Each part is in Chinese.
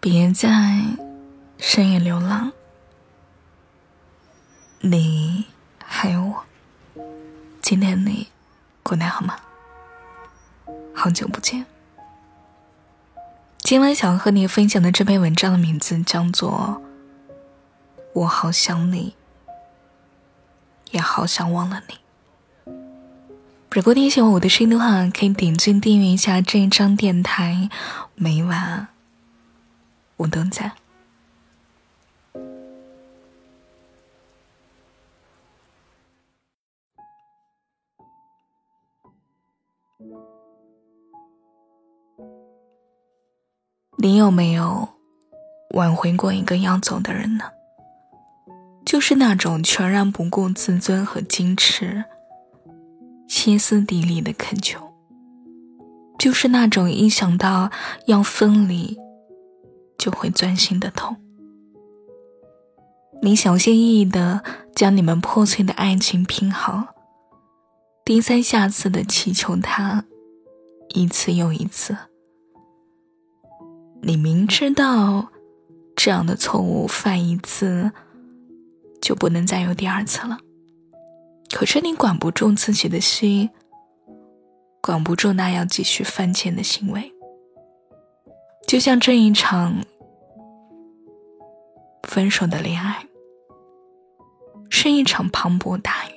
别在深夜流浪，你还有我。今天你过得好吗？好久不见。今晚想和你分享的这篇文章的名字叫做《我好想你，也好想忘了你》。如果你喜欢我的声音的话，可以点击订阅一下这一张电台，每晚。我都在。你有没有挽回过一个要走的人呢？就是那种全然不顾自尊和矜持、歇斯底里的恳求，就是那种一想到要分离。就会钻心的痛。你小心翼翼的将你们破碎的爱情拼好，低三下四的祈求他，一次又一次。你明知道这样的错误犯一次就不能再有第二次了，可是你管不住自己的心，管不住那样继续犯贱的行为。就像这一场分手的恋爱，是一场磅礴大雨。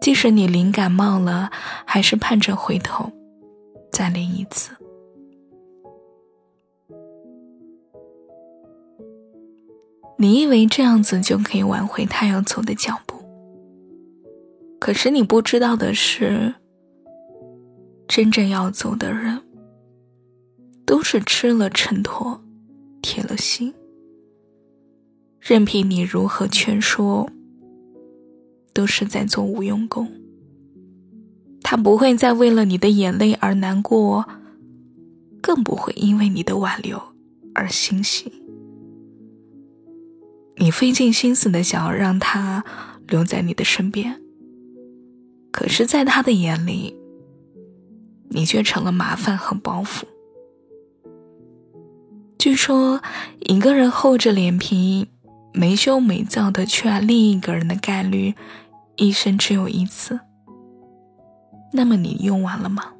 即使你淋感冒了，还是盼着回头再淋一次。你以为这样子就可以挽回他要走的脚步，可是你不知道的是，真正要走的人。都是吃了秤砣，铁了心。任凭你如何劝说，都是在做无用功。他不会再为了你的眼泪而难过，更不会因为你的挽留而欣喜。你费尽心思的想要让他留在你的身边，可是，在他的眼里，你却成了麻烦和包袱。据说，一个人厚着脸皮、没羞没臊的去爱另一个人的概率，一生只有一次。那么你用完了吗？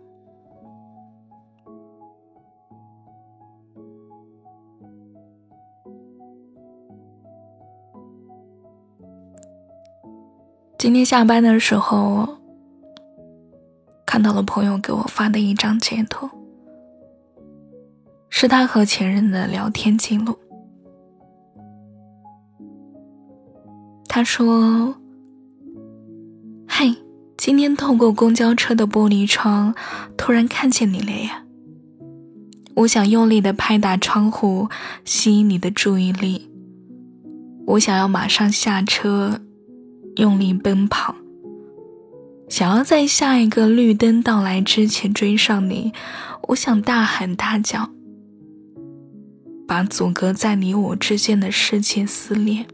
今天下班的时候，看到了朋友给我发的一张截图。是他和前任的聊天记录。他说：“嘿，今天透过公交车的玻璃窗，突然看见你了呀！我想用力的拍打窗户，吸引你的注意力。我想要马上下车，用力奔跑，想要在下一个绿灯到来之前追上你。我想大喊大叫。”把阻隔在你我之间的世界撕裂，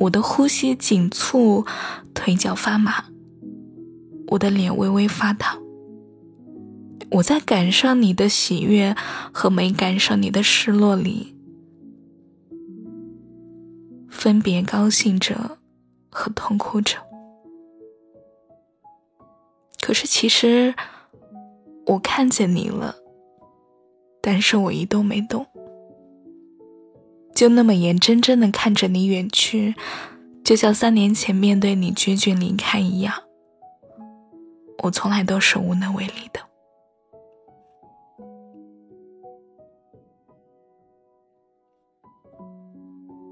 我的呼吸紧促，腿脚发麻，我的脸微微发烫。我在赶上你的喜悦和没赶上你的失落里，分别高兴着和痛哭着。可是其实，我看见你了。但是我一动没动，就那么眼睁睁的看着你远去，就像三年前面对你决绝离开一样。我从来都是无能为力的。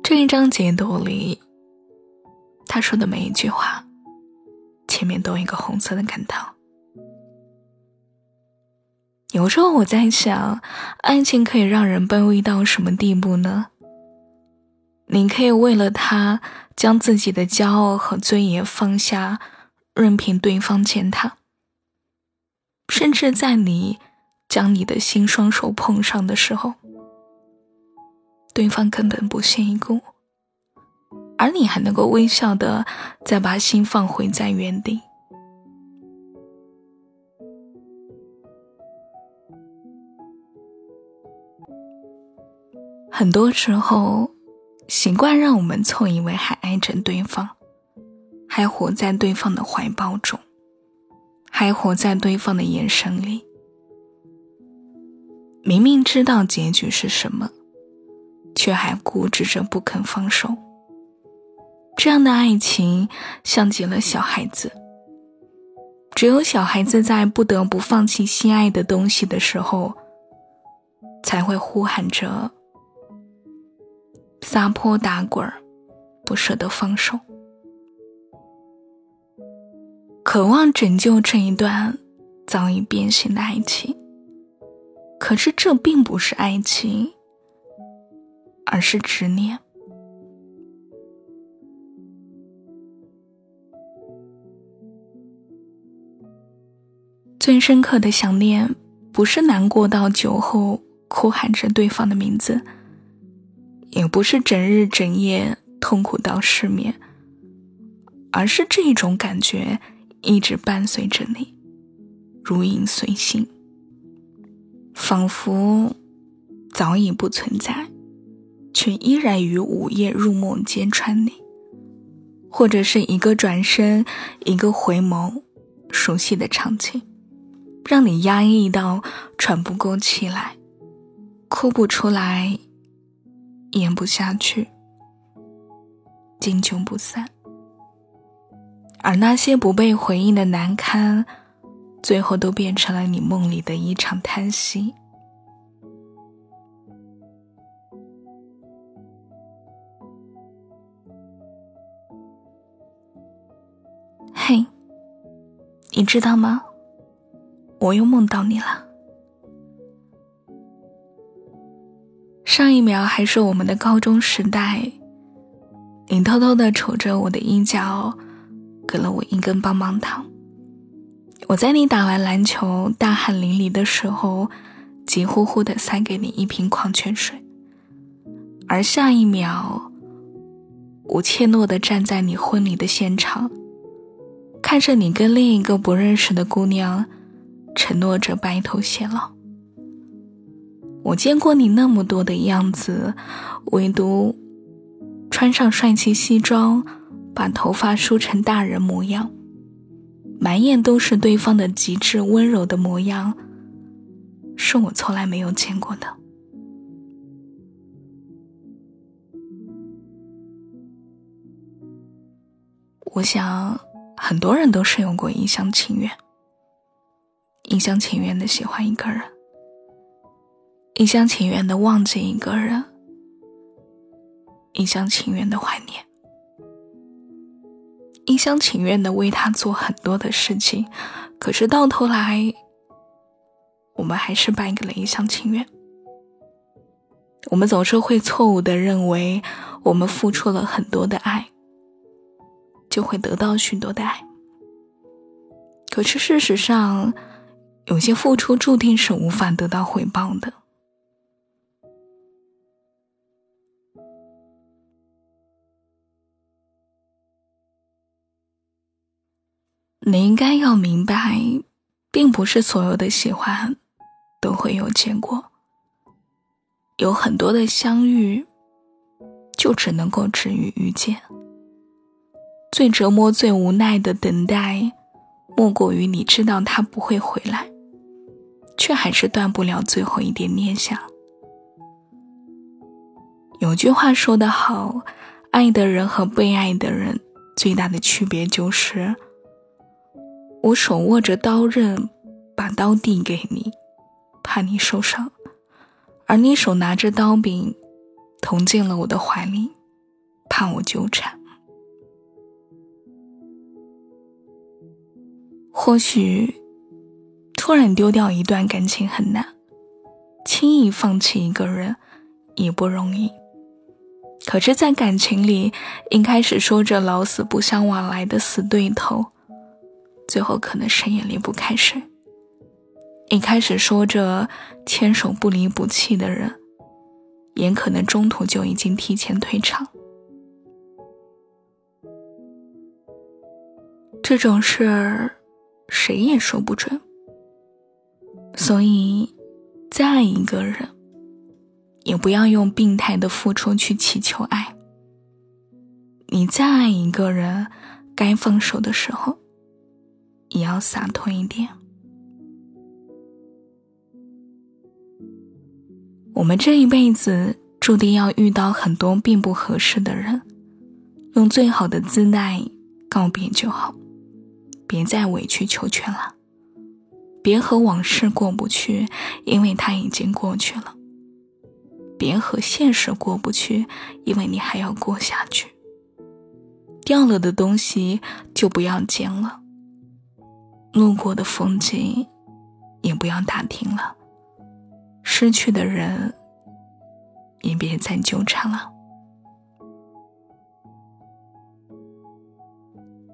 这一章解读里，他说的每一句话，前面都一个红色的感叹。有时候我在想，爱情可以让人卑微到什么地步呢？你可以为了他将自己的骄傲和尊严放下，任凭对方践踏，甚至在你将你的心双手碰上的时候，对方根本不屑一顾，而你还能够微笑的再把心放回在原地。很多时候习惯让我们错以为还爱着对方还活在对方的怀抱中还活在对方的眼神里。明明知道结局是什么却还固执着不肯放手。这样的爱情像极了小孩子。只有小孩子在不得不放弃心爱的东西的时候，才会呼喊着撒泼打滚儿，不舍得放手，渴望拯救这一段早已变心的爱情。可是这并不是爱情，而是执念。最深刻的想念，不是难过到酒后哭喊着对方的名字，也不是整日整夜痛苦到失眠，而是这种感觉一直伴随着你，如影随形，仿佛早已不存在，却依然于午夜入梦揭穿你，或者是一个转身，一个回眸，熟悉的场景。让你压抑到喘不过气来，哭不出来，咽不下去，经久不散。而那些不被回应的难堪，最后都变成了你梦里的一场叹息。嘿，你知道吗？我又梦到你了。上一秒还是我们的高中时代，你偷偷的瞅着我的衣角，给了我一根棒棒糖。我在你打完篮球大汗淋漓的时候，急呼呼的塞给你一瓶矿泉水。而下一秒，我怯懦的站在你婚礼的现场，看着你跟另一个不认识的姑娘。承诺着白头偕老。我见过你那么多的样子，唯独穿上帅气西装，把头发梳成大人模样，满眼都是对方的极致温柔的模样，是我从来没有见过的。我想，很多人都是有过一厢情愿。一厢情愿的喜欢一个人，一厢情愿的忘记一个人，一厢情愿的怀念，一厢情愿的为他做很多的事情，可是到头来，我们还是败给了一厢情愿。我们总是会错误的认为，我们付出了很多的爱，就会得到许多的爱，可是事实上。有些付出注定是无法得到回报的。你应该要明白，并不是所有的喜欢都会有结果。有很多的相遇，就只能够止于遇见。最折磨、最无奈的等待，莫过于你知道他不会回来。却还是断不了最后一点念想。有句话说得好，爱的人和被爱的人最大的区别就是：我手握着刀刃，把刀递给你，怕你受伤；而你手拿着刀柄，捅进了我的怀里，怕我纠缠。或许。突然丢掉一段感情很难，轻易放弃一个人也不容易。可是，在感情里，一开始说着老死不相往来的死对头，最后可能谁也离不开谁；一开始说着牵手不离不弃的人，也可能中途就已经提前退场。这种事儿，谁也说不准。所以，再爱一个人，也不要用病态的付出去祈求爱。你再爱一个人，该放手的时候，也要洒脱一点。我们这一辈子注定要遇到很多并不合适的人，用最好的姿态告别就好，别再委曲求全了。别和往事过不去，因为它已经过去了；别和现实过不去，因为你还要过下去。掉了的东西就不要捡了，路过的风景也不要打听了，失去的人也别再纠缠了。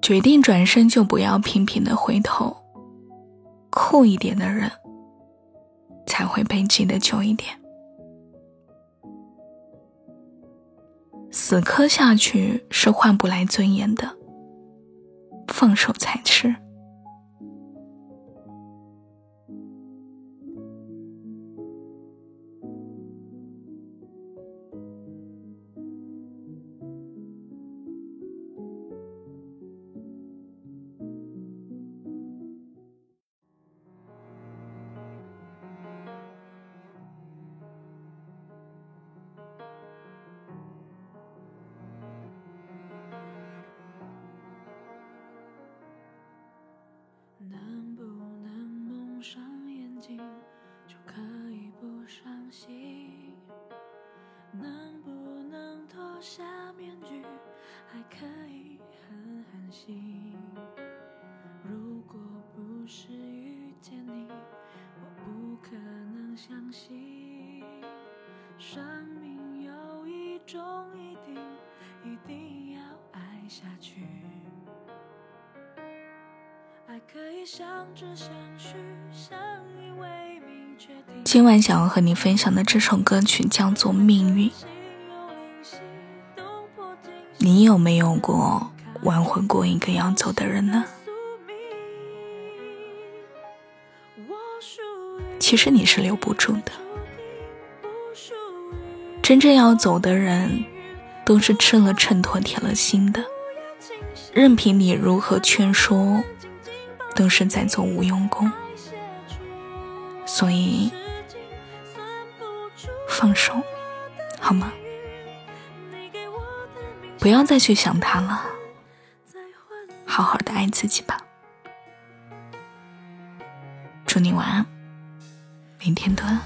决定转身就不要频频的回头。厚一点的人，才会被记得久一点。死磕下去是换不来尊严的，放手才是。下面具，还可以狠狠心如果不是遇见你，我不可能相信生命有一种一定，一定要爱下去。爱可以相知相许，相依为命，确定。今晚想要和你分享的这首歌曲叫做《命运》，你有没有过？挽回过一个要走的人呢？其实你是留不住的。真正要走的人，都是吃了秤砣铁了心的。任凭你如何劝说，都是在做无用功。所以，放手，好吗？不要再去想他了。好好的爱自己吧，祝你晚安，明天多安。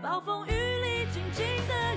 暴风雨里静静的